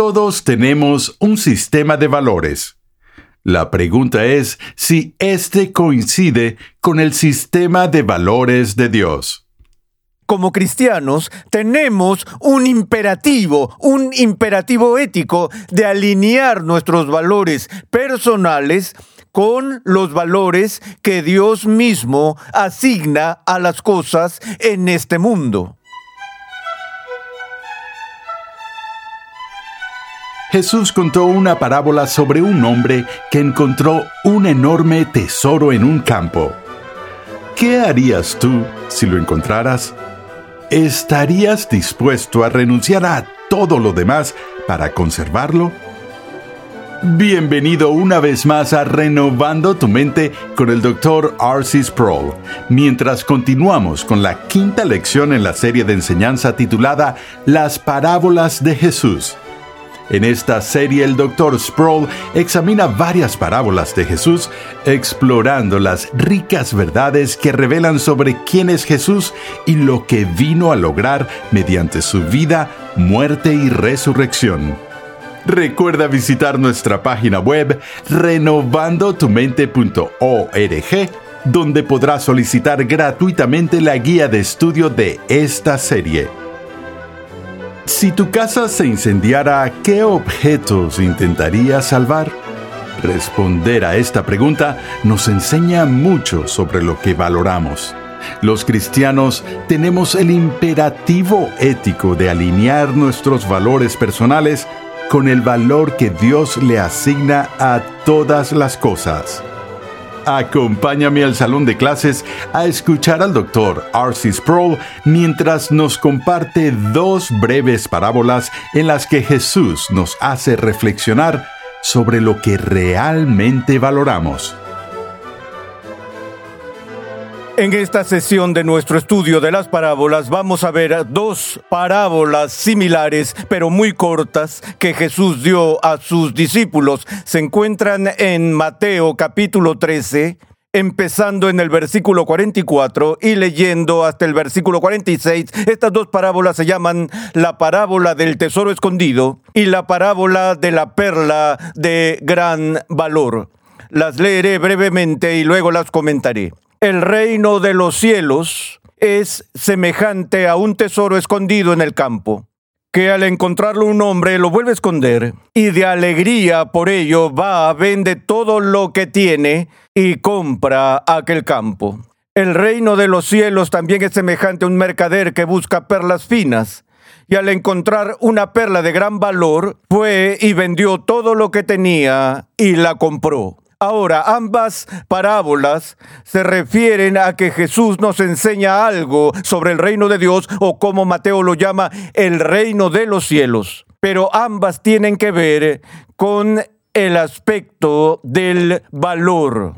Todos tenemos un sistema de valores. La pregunta es si éste coincide con el sistema de valores de Dios. Como cristianos tenemos un imperativo, un imperativo ético de alinear nuestros valores personales con los valores que Dios mismo asigna a las cosas en este mundo. Jesús contó una parábola sobre un hombre que encontró un enorme tesoro en un campo. ¿Qué harías tú si lo encontraras? ¿Estarías dispuesto a renunciar a todo lo demás para conservarlo? Bienvenido una vez más a Renovando tu Mente con el Dr. R.C. Sproul, mientras continuamos con la quinta lección en la serie de enseñanza titulada Las Parábolas de Jesús. En esta serie el Dr. Sproul examina varias parábolas de Jesús, explorando las ricas verdades que revelan sobre quién es Jesús y lo que vino a lograr mediante su vida, muerte y resurrección. Recuerda visitar nuestra página web renovandotumente.org, donde podrás solicitar gratuitamente la guía de estudio de esta serie. Si tu casa se incendiara, ¿qué objetos intentarías salvar? Responder a esta pregunta nos enseña mucho sobre lo que valoramos. Los cristianos tenemos el imperativo ético de alinear nuestros valores personales con el valor que Dios le asigna a todas las cosas. Acompáñame al salón de clases a escuchar al Dr. R.C. Sproul mientras nos comparte dos breves parábolas en las que Jesús nos hace reflexionar sobre lo que realmente valoramos. En esta sesión de nuestro estudio de las parábolas vamos a ver dos parábolas similares pero muy cortas que Jesús dio a sus discípulos. Se encuentran en Mateo capítulo 13, empezando en el versículo 44 y leyendo hasta el versículo 46. Estas dos parábolas se llaman la parábola del tesoro escondido y la parábola de la perla de gran valor. Las leeré brevemente y luego las comentaré. El reino de los cielos es semejante a un tesoro escondido en el campo, que al encontrarlo un hombre lo vuelve a esconder y de alegría por ello va, vende todo lo que tiene y compra aquel campo. El reino de los cielos también es semejante a un mercader que busca perlas finas y al encontrar una perla de gran valor, fue y vendió todo lo que tenía y la compró. Ahora, ambas parábolas se refieren a que Jesús nos enseña algo sobre el reino de Dios o como Mateo lo llama, el reino de los cielos. Pero ambas tienen que ver con el aspecto del valor.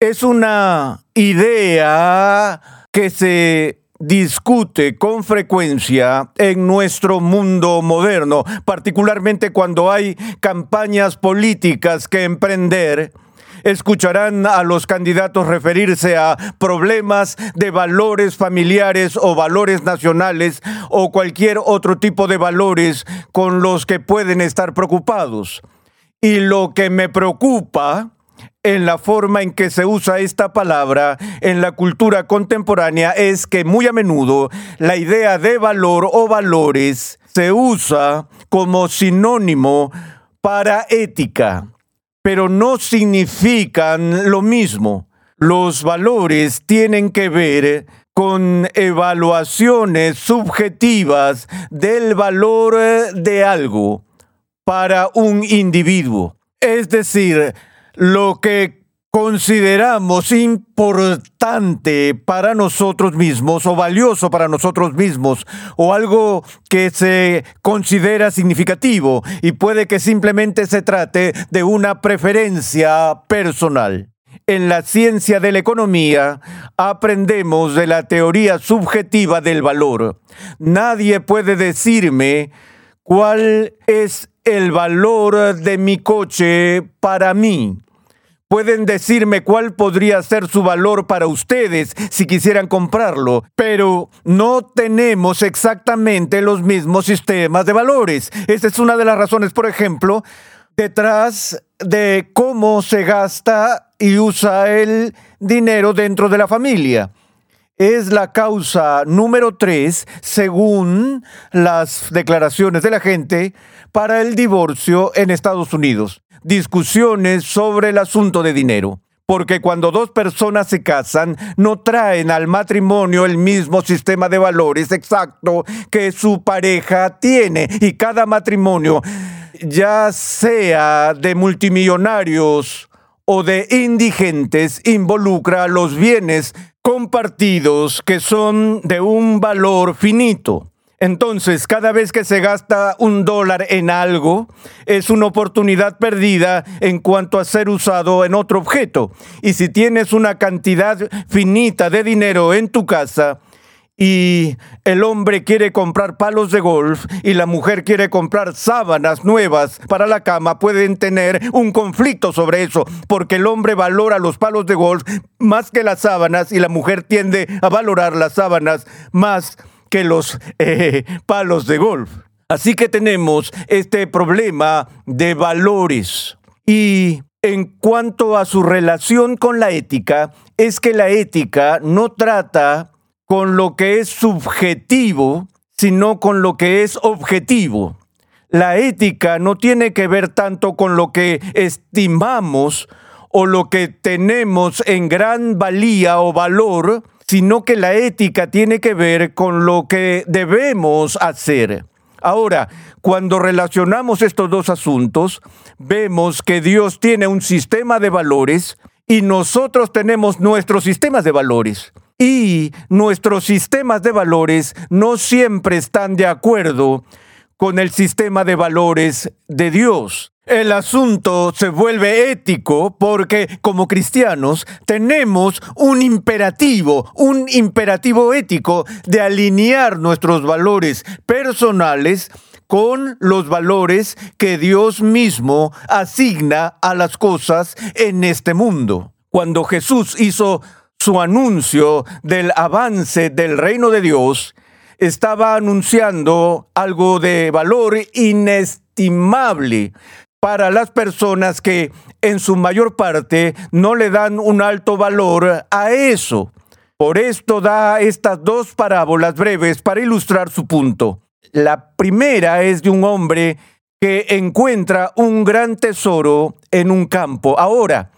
Es una idea que se discute con frecuencia en nuestro mundo moderno, particularmente cuando hay campañas políticas que emprender escucharán a los candidatos referirse a problemas de valores familiares o valores nacionales o cualquier otro tipo de valores con los que pueden estar preocupados. Y lo que me preocupa en la forma en que se usa esta palabra en la cultura contemporánea es que muy a menudo la idea de valor o valores se usa como sinónimo para ética pero no significan lo mismo. Los valores tienen que ver con evaluaciones subjetivas del valor de algo para un individuo. Es decir, lo que consideramos importante para nosotros mismos o valioso para nosotros mismos o algo que se considera significativo y puede que simplemente se trate de una preferencia personal. En la ciencia de la economía aprendemos de la teoría subjetiva del valor. Nadie puede decirme cuál es el valor de mi coche para mí pueden decirme cuál podría ser su valor para ustedes si quisieran comprarlo, pero no tenemos exactamente los mismos sistemas de valores. Esa es una de las razones, por ejemplo, detrás de cómo se gasta y usa el dinero dentro de la familia. Es la causa número tres, según las declaraciones de la gente, para el divorcio en Estados Unidos. Discusiones sobre el asunto de dinero. Porque cuando dos personas se casan, no traen al matrimonio el mismo sistema de valores exacto que su pareja tiene. Y cada matrimonio ya sea de multimillonarios o de indigentes, involucra los bienes compartidos que son de un valor finito. Entonces, cada vez que se gasta un dólar en algo, es una oportunidad perdida en cuanto a ser usado en otro objeto. Y si tienes una cantidad finita de dinero en tu casa, y el hombre quiere comprar palos de golf y la mujer quiere comprar sábanas nuevas para la cama, pueden tener un conflicto sobre eso, porque el hombre valora los palos de golf más que las sábanas y la mujer tiende a valorar las sábanas más que los eh, palos de golf. Así que tenemos este problema de valores. Y en cuanto a su relación con la ética, es que la ética no trata con lo que es subjetivo, sino con lo que es objetivo. La ética no tiene que ver tanto con lo que estimamos o lo que tenemos en gran valía o valor, sino que la ética tiene que ver con lo que debemos hacer. Ahora, cuando relacionamos estos dos asuntos, vemos que Dios tiene un sistema de valores y nosotros tenemos nuestros sistemas de valores. Y nuestros sistemas de valores no siempre están de acuerdo con el sistema de valores de Dios. El asunto se vuelve ético porque como cristianos tenemos un imperativo, un imperativo ético de alinear nuestros valores personales con los valores que Dios mismo asigna a las cosas en este mundo. Cuando Jesús hizo su anuncio del avance del reino de Dios, estaba anunciando algo de valor inestimable para las personas que en su mayor parte no le dan un alto valor a eso. Por esto da estas dos parábolas breves para ilustrar su punto. La primera es de un hombre que encuentra un gran tesoro en un campo. Ahora,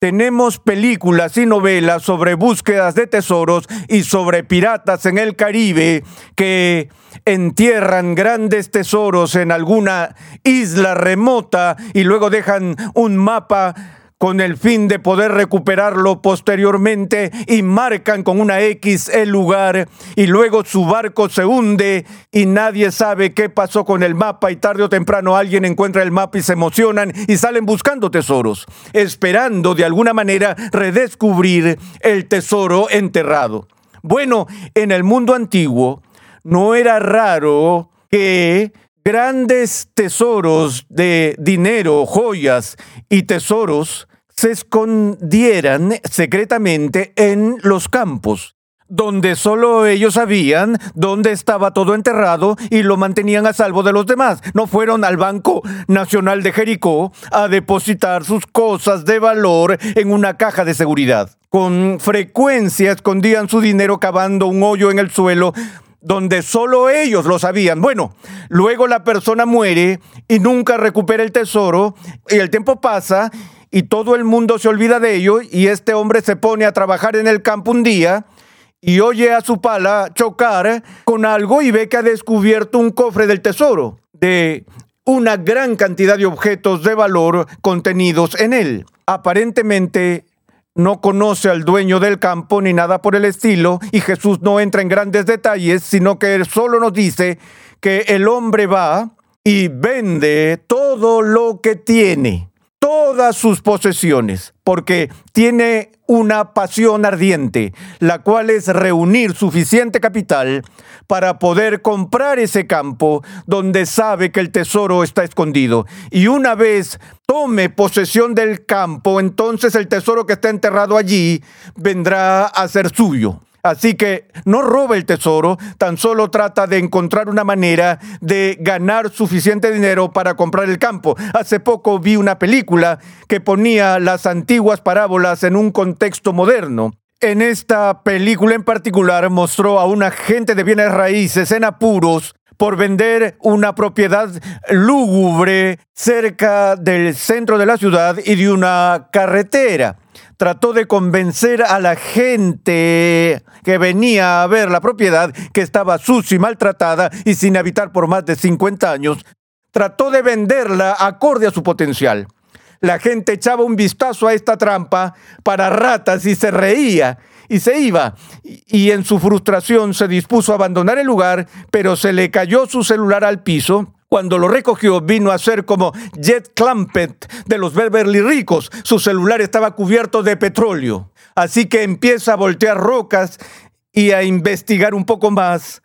tenemos películas y novelas sobre búsquedas de tesoros y sobre piratas en el Caribe que entierran grandes tesoros en alguna isla remota y luego dejan un mapa con el fin de poder recuperarlo posteriormente y marcan con una X el lugar y luego su barco se hunde y nadie sabe qué pasó con el mapa y tarde o temprano alguien encuentra el mapa y se emocionan y salen buscando tesoros, esperando de alguna manera redescubrir el tesoro enterrado. Bueno, en el mundo antiguo no era raro que grandes tesoros de dinero, joyas y tesoros se escondieran secretamente en los campos, donde solo ellos sabían dónde estaba todo enterrado y lo mantenían a salvo de los demás. No fueron al Banco Nacional de Jericó a depositar sus cosas de valor en una caja de seguridad. Con frecuencia escondían su dinero cavando un hoyo en el suelo donde solo ellos lo sabían. Bueno, luego la persona muere y nunca recupera el tesoro y el tiempo pasa y todo el mundo se olvida de ello y este hombre se pone a trabajar en el campo un día y oye a su pala chocar con algo y ve que ha descubierto un cofre del tesoro de una gran cantidad de objetos de valor contenidos en él. Aparentemente no conoce al dueño del campo ni nada por el estilo y Jesús no entra en grandes detalles, sino que él solo nos dice que el hombre va y vende todo lo que tiene todas sus posesiones, porque tiene una pasión ardiente, la cual es reunir suficiente capital para poder comprar ese campo donde sabe que el tesoro está escondido. Y una vez tome posesión del campo, entonces el tesoro que está enterrado allí vendrá a ser suyo. Así que no roba el tesoro, tan solo trata de encontrar una manera de ganar suficiente dinero para comprar el campo. Hace poco vi una película que ponía las antiguas parábolas en un contexto moderno. En esta película en particular mostró a un agente de bienes raíces en apuros por vender una propiedad lúgubre cerca del centro de la ciudad y de una carretera trató de convencer a la gente que venía a ver la propiedad, que estaba sucia y maltratada y sin habitar por más de 50 años, trató de venderla acorde a su potencial. La gente echaba un vistazo a esta trampa para ratas y se reía y se iba. Y en su frustración se dispuso a abandonar el lugar, pero se le cayó su celular al piso cuando lo recogió vino a ser como Jet Clampett de los Beverly Ricos. Su celular estaba cubierto de petróleo. Así que empieza a voltear rocas y a investigar un poco más.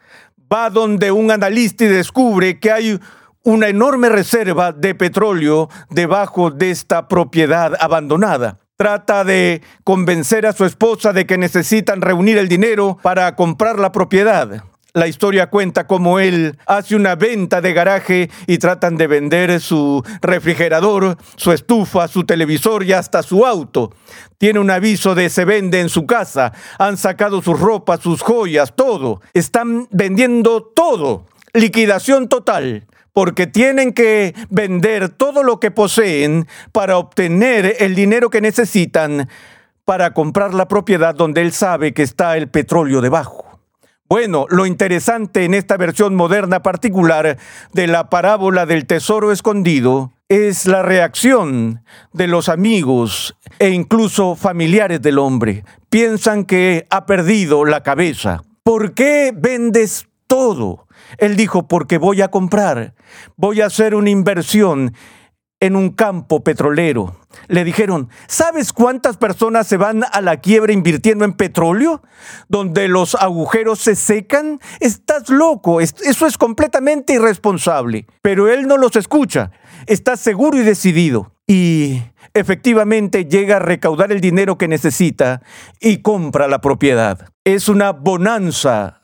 Va donde un analista y descubre que hay una enorme reserva de petróleo debajo de esta propiedad abandonada. Trata de convencer a su esposa de que necesitan reunir el dinero para comprar la propiedad. La historia cuenta cómo él hace una venta de garaje y tratan de vender su refrigerador, su estufa, su televisor y hasta su auto. Tiene un aviso de se vende en su casa. Han sacado sus ropas, sus joyas, todo. Están vendiendo todo. Liquidación total porque tienen que vender todo lo que poseen para obtener el dinero que necesitan para comprar la propiedad donde él sabe que está el petróleo debajo. Bueno, lo interesante en esta versión moderna particular de la parábola del tesoro escondido es la reacción de los amigos e incluso familiares del hombre. Piensan que ha perdido la cabeza. ¿Por qué vendes todo? Él dijo, porque voy a comprar, voy a hacer una inversión en un campo petrolero. Le dijeron, ¿sabes cuántas personas se van a la quiebra invirtiendo en petróleo? Donde los agujeros se secan. Estás loco, eso es completamente irresponsable. Pero él no los escucha, está seguro y decidido. Y efectivamente llega a recaudar el dinero que necesita y compra la propiedad. Es una bonanza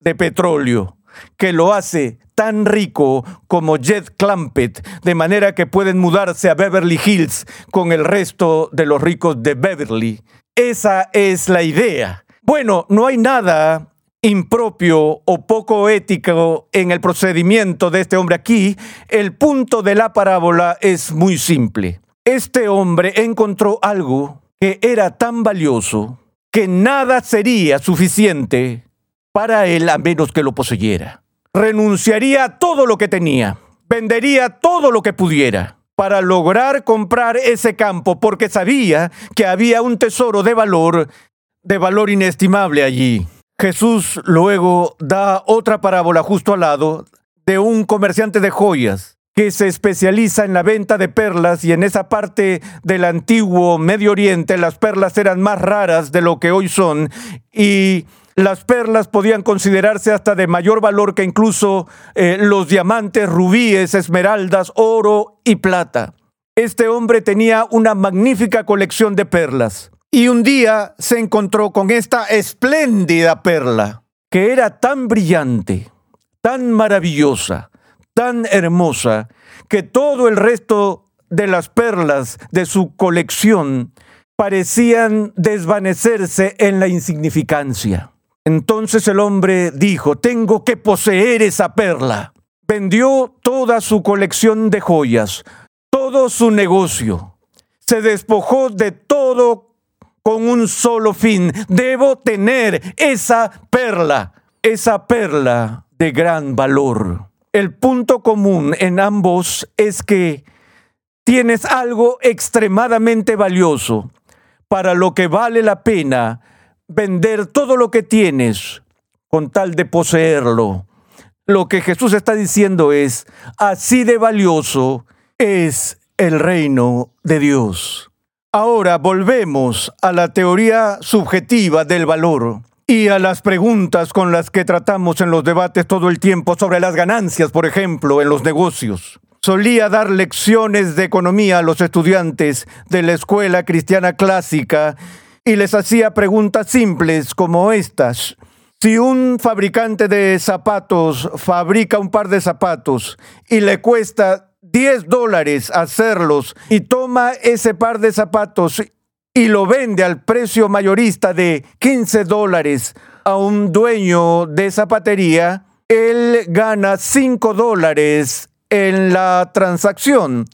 de petróleo que lo hace tan rico como Jet Clampett, de manera que pueden mudarse a Beverly Hills con el resto de los ricos de Beverly. Esa es la idea. Bueno, no hay nada impropio o poco ético en el procedimiento de este hombre aquí. El punto de la parábola es muy simple. Este hombre encontró algo que era tan valioso que nada sería suficiente para él a menos que lo poseyera. Renunciaría a todo lo que tenía, vendería todo lo que pudiera para lograr comprar ese campo porque sabía que había un tesoro de valor, de valor inestimable allí. Jesús luego da otra parábola justo al lado de un comerciante de joyas que se especializa en la venta de perlas y en esa parte del antiguo Medio Oriente las perlas eran más raras de lo que hoy son y las perlas podían considerarse hasta de mayor valor que incluso eh, los diamantes, rubíes, esmeraldas, oro y plata. Este hombre tenía una magnífica colección de perlas y un día se encontró con esta espléndida perla que era tan brillante, tan maravillosa, tan hermosa, que todo el resto de las perlas de su colección parecían desvanecerse en la insignificancia. Entonces el hombre dijo, tengo que poseer esa perla. Vendió toda su colección de joyas, todo su negocio. Se despojó de todo con un solo fin. Debo tener esa perla, esa perla de gran valor. El punto común en ambos es que tienes algo extremadamente valioso para lo que vale la pena vender todo lo que tienes con tal de poseerlo. Lo que Jesús está diciendo es, así de valioso es el reino de Dios. Ahora volvemos a la teoría subjetiva del valor y a las preguntas con las que tratamos en los debates todo el tiempo sobre las ganancias, por ejemplo, en los negocios. Solía dar lecciones de economía a los estudiantes de la escuela cristiana clásica y les hacía preguntas simples como estas. Si un fabricante de zapatos fabrica un par de zapatos y le cuesta 10 dólares hacerlos y toma ese par de zapatos y lo vende al precio mayorista de 15 dólares a un dueño de zapatería, él gana 5 dólares en la transacción.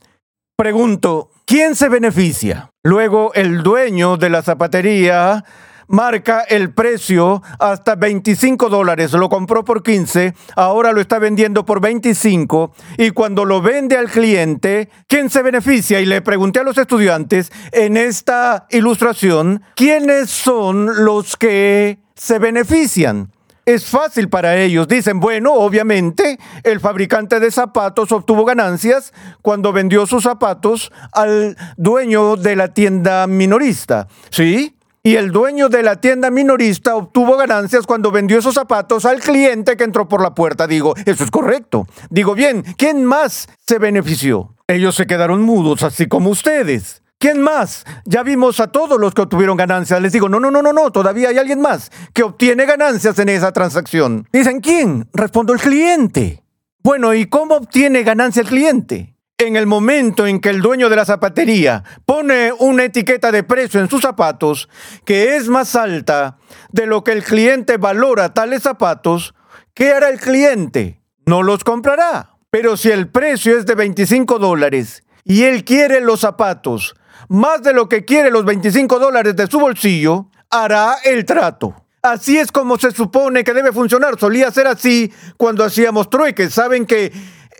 Pregunto, ¿quién se beneficia? Luego el dueño de la zapatería marca el precio hasta 25 dólares. Lo compró por 15, ahora lo está vendiendo por 25 y cuando lo vende al cliente, ¿quién se beneficia? Y le pregunté a los estudiantes en esta ilustración, ¿quiénes son los que se benefician? Es fácil para ellos. Dicen, bueno, obviamente el fabricante de zapatos obtuvo ganancias cuando vendió sus zapatos al dueño de la tienda minorista. ¿Sí? Y el dueño de la tienda minorista obtuvo ganancias cuando vendió esos zapatos al cliente que entró por la puerta. Digo, eso es correcto. Digo, bien, ¿quién más se benefició? Ellos se quedaron mudos, así como ustedes. ¿Quién más? Ya vimos a todos los que obtuvieron ganancias. Les digo, no, no, no, no, no, todavía hay alguien más que obtiene ganancias en esa transacción. Dicen, ¿quién? Respondo, el cliente. Bueno, ¿y cómo obtiene ganancia el cliente? en el momento en que el dueño de la zapatería pone una etiqueta de precio en sus zapatos que es más alta de lo que el cliente valora tales zapatos, ¿qué hará el cliente? No los comprará. Pero si el precio es de 25 dólares y él quiere los zapatos más de lo que quiere los 25 dólares de su bolsillo, hará el trato. Así es como se supone que debe funcionar. Solía ser así cuando hacíamos trueques. Saben que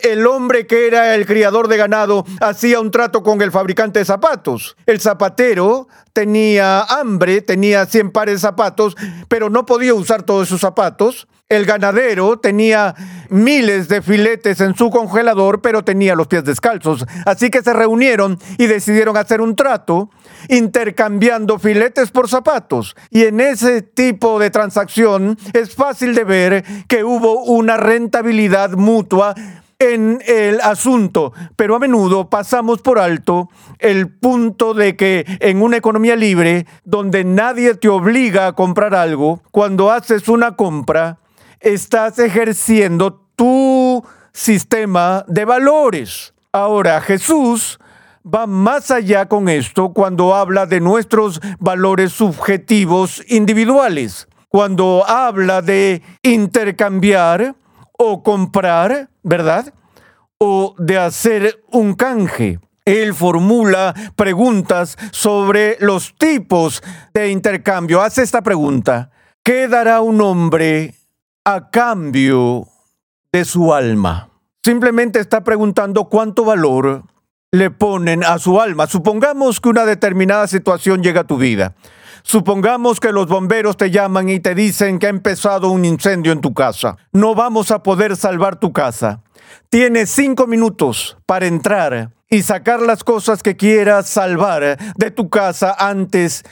el hombre que era el criador de ganado hacía un trato con el fabricante de zapatos. El zapatero tenía hambre, tenía 100 pares de zapatos, pero no podía usar todos sus zapatos. El ganadero tenía miles de filetes en su congelador, pero tenía los pies descalzos. Así que se reunieron y decidieron hacer un trato intercambiando filetes por zapatos. Y en ese tipo de transacción es fácil de ver que hubo una rentabilidad mutua en el asunto, pero a menudo pasamos por alto el punto de que en una economía libre, donde nadie te obliga a comprar algo, cuando haces una compra, estás ejerciendo tu sistema de valores. Ahora, Jesús va más allá con esto cuando habla de nuestros valores subjetivos individuales, cuando habla de intercambiar o comprar, ¿verdad? O de hacer un canje. Él formula preguntas sobre los tipos de intercambio. Hace esta pregunta. ¿Qué dará un hombre a cambio de su alma? Simplemente está preguntando cuánto valor le ponen a su alma. Supongamos que una determinada situación llega a tu vida. Supongamos que los bomberos te llaman y te dicen que ha empezado un incendio en tu casa. No vamos a poder salvar tu casa. Tienes cinco minutos para entrar y sacar las cosas que quieras salvar de tu casa antes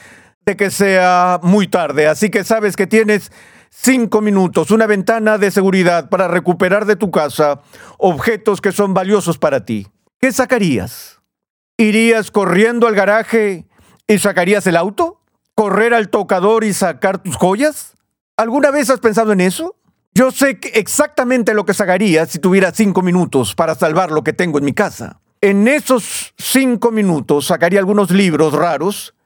de que sea muy tarde. Así que sabes que tienes cinco minutos, una ventana de seguridad para recuperar de tu casa objetos que son valiosos para ti. ¿Qué sacarías? ¿Irías corriendo al garaje y sacarías el auto? correr al tocador y sacar tus joyas? ¿Alguna vez has pensado en eso? Yo sé exactamente lo que sacaría si tuviera cinco minutos para salvar lo que tengo en mi casa. En esos cinco minutos sacaría algunos libros raros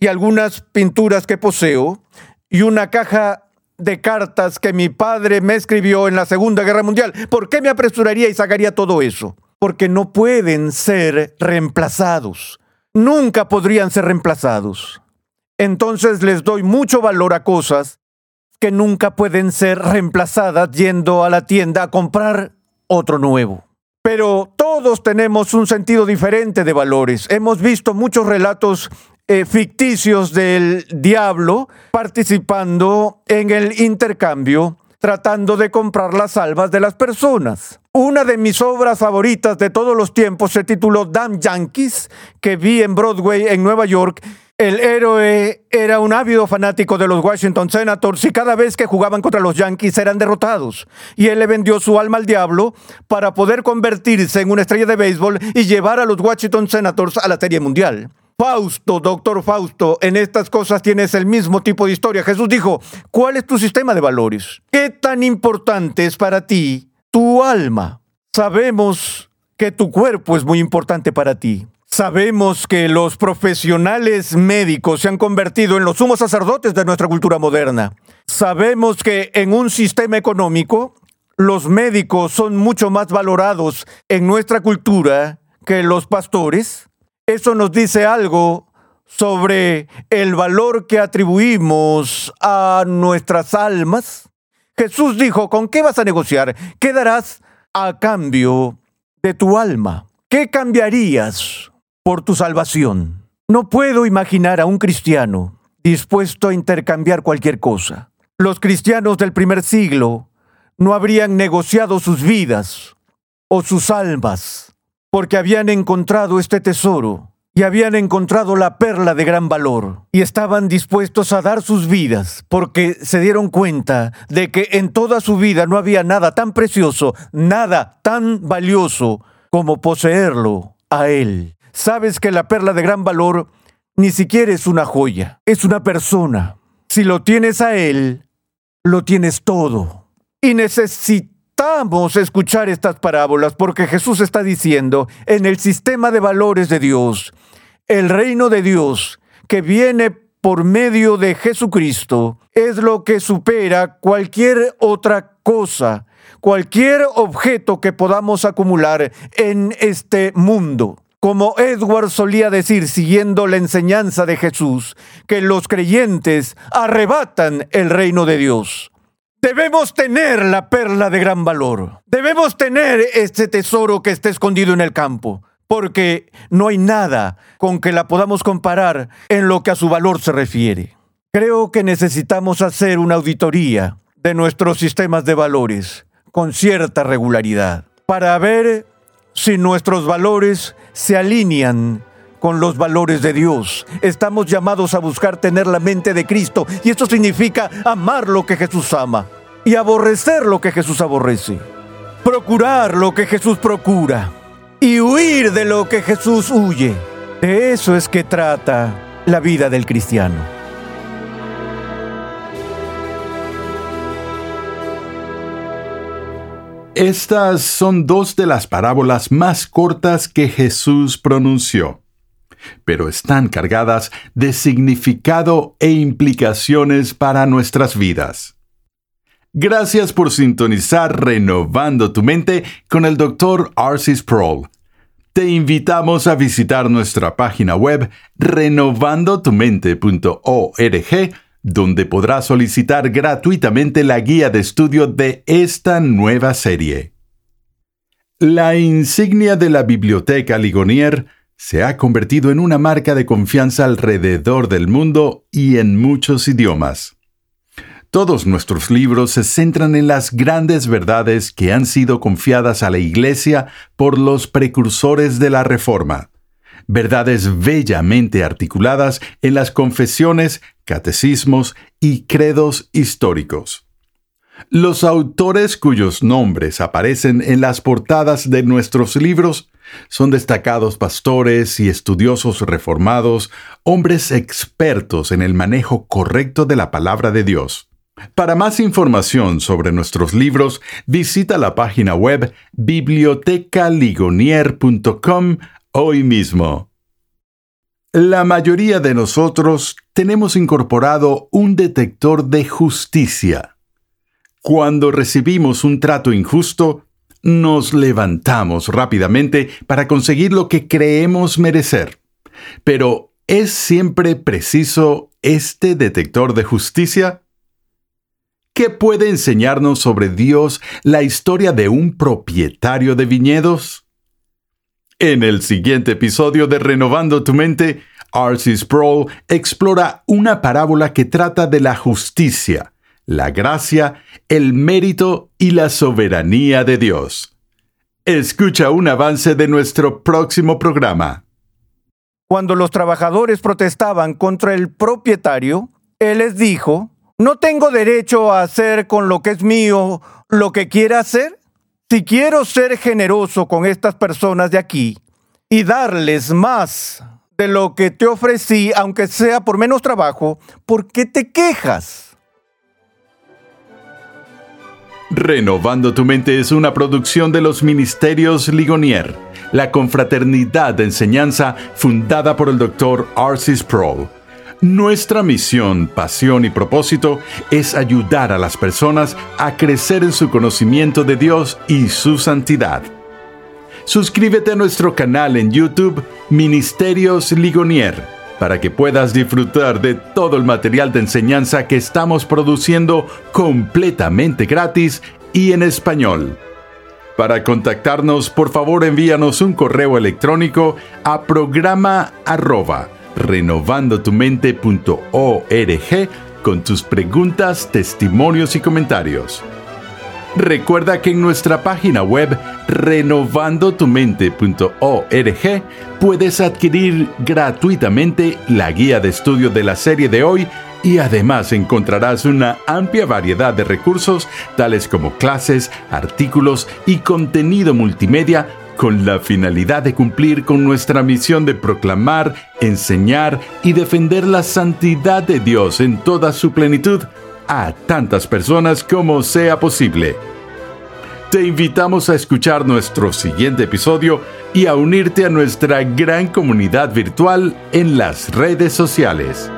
y algunas pinturas que poseo y una caja de cartas que mi padre me escribió en la Segunda Guerra Mundial. ¿Por qué me apresuraría y sacaría todo eso? Porque no pueden ser reemplazados. Nunca podrían ser reemplazados entonces les doy mucho valor a cosas que nunca pueden ser reemplazadas yendo a la tienda a comprar otro nuevo. Pero todos tenemos un sentido diferente de valores. Hemos visto muchos relatos eh, ficticios del diablo participando en el intercambio tratando de comprar las almas de las personas. Una de mis obras favoritas de todos los tiempos se tituló Damn Yankees, que vi en Broadway en Nueva York. El héroe era un ávido fanático de los Washington Senators y cada vez que jugaban contra los Yankees eran derrotados. Y él le vendió su alma al diablo para poder convertirse en una estrella de béisbol y llevar a los Washington Senators a la Serie Mundial. Fausto, doctor Fausto, en estas cosas tienes el mismo tipo de historia. Jesús dijo, ¿cuál es tu sistema de valores? ¿Qué tan importante es para ti tu alma? Sabemos que tu cuerpo es muy importante para ti. Sabemos que los profesionales médicos se han convertido en los sumos sacerdotes de nuestra cultura moderna. Sabemos que en un sistema económico, los médicos son mucho más valorados en nuestra cultura que los pastores. Eso nos dice algo sobre el valor que atribuimos a nuestras almas. Jesús dijo, ¿con qué vas a negociar? ¿Qué darás a cambio de tu alma? ¿Qué cambiarías por tu salvación? No puedo imaginar a un cristiano dispuesto a intercambiar cualquier cosa. Los cristianos del primer siglo no habrían negociado sus vidas o sus almas porque habían encontrado este tesoro y habían encontrado la perla de gran valor y estaban dispuestos a dar sus vidas porque se dieron cuenta de que en toda su vida no había nada tan precioso, nada tan valioso como poseerlo a Él. Sabes que la perla de gran valor ni siquiera es una joya, es una persona. Si lo tienes a Él, lo tienes todo. Y necesitas Necesitamos escuchar estas parábolas porque Jesús está diciendo, en el sistema de valores de Dios, el reino de Dios que viene por medio de Jesucristo es lo que supera cualquier otra cosa, cualquier objeto que podamos acumular en este mundo. Como Edward solía decir, siguiendo la enseñanza de Jesús, que los creyentes arrebatan el reino de Dios. Debemos tener la perla de gran valor. Debemos tener este tesoro que está escondido en el campo, porque no hay nada con que la podamos comparar en lo que a su valor se refiere. Creo que necesitamos hacer una auditoría de nuestros sistemas de valores con cierta regularidad para ver si nuestros valores se alinean con los valores de Dios. Estamos llamados a buscar tener la mente de Cristo y esto significa amar lo que Jesús ama y aborrecer lo que Jesús aborrece. Procurar lo que Jesús procura y huir de lo que Jesús huye. De eso es que trata la vida del cristiano. Estas son dos de las parábolas más cortas que Jesús pronunció pero están cargadas de significado e implicaciones para nuestras vidas. Gracias por sintonizar Renovando tu Mente con el Dr. Arcis Sproul. Te invitamos a visitar nuestra página web renovandotumente.org, donde podrás solicitar gratuitamente la guía de estudio de esta nueva serie. La insignia de la Biblioteca Ligonier se ha convertido en una marca de confianza alrededor del mundo y en muchos idiomas. Todos nuestros libros se centran en las grandes verdades que han sido confiadas a la Iglesia por los precursores de la Reforma. Verdades bellamente articuladas en las confesiones, catecismos y credos históricos. Los autores cuyos nombres aparecen en las portadas de nuestros libros son destacados pastores y estudiosos reformados, hombres expertos en el manejo correcto de la palabra de Dios. Para más información sobre nuestros libros, visita la página web bibliotecaligonier.com hoy mismo. La mayoría de nosotros tenemos incorporado un detector de justicia. Cuando recibimos un trato injusto, nos levantamos rápidamente para conseguir lo que creemos merecer. Pero, ¿es siempre preciso este detector de justicia? ¿Qué puede enseñarnos sobre Dios la historia de un propietario de viñedos? En el siguiente episodio de Renovando tu Mente, R.C. Sproul explora una parábola que trata de la justicia, la gracia, el mérito y la soberanía de Dios. Escucha un avance de nuestro próximo programa. Cuando los trabajadores protestaban contra el propietario, él les dijo, ¿no tengo derecho a hacer con lo que es mío lo que quiera hacer? Si quiero ser generoso con estas personas de aquí y darles más de lo que te ofrecí, aunque sea por menos trabajo, ¿por qué te quejas? Renovando tu mente es una producción de los Ministerios Ligonier, la confraternidad de enseñanza fundada por el Dr. Arcis Sproul. Nuestra misión, pasión y propósito es ayudar a las personas a crecer en su conocimiento de Dios y su santidad. Suscríbete a nuestro canal en YouTube Ministerios Ligonier para que puedas disfrutar de todo el material de enseñanza que estamos produciendo completamente gratis y en español. Para contactarnos, por favor envíanos un correo electrónico a programa arroba renovandotumente.org con tus preguntas, testimonios y comentarios. Recuerda que en nuestra página web renovandotumente.org puedes adquirir gratuitamente la guía de estudio de la serie de hoy y además encontrarás una amplia variedad de recursos tales como clases, artículos y contenido multimedia con la finalidad de cumplir con nuestra misión de proclamar, enseñar y defender la santidad de Dios en toda su plenitud a tantas personas como sea posible. Te invitamos a escuchar nuestro siguiente episodio y a unirte a nuestra gran comunidad virtual en las redes sociales.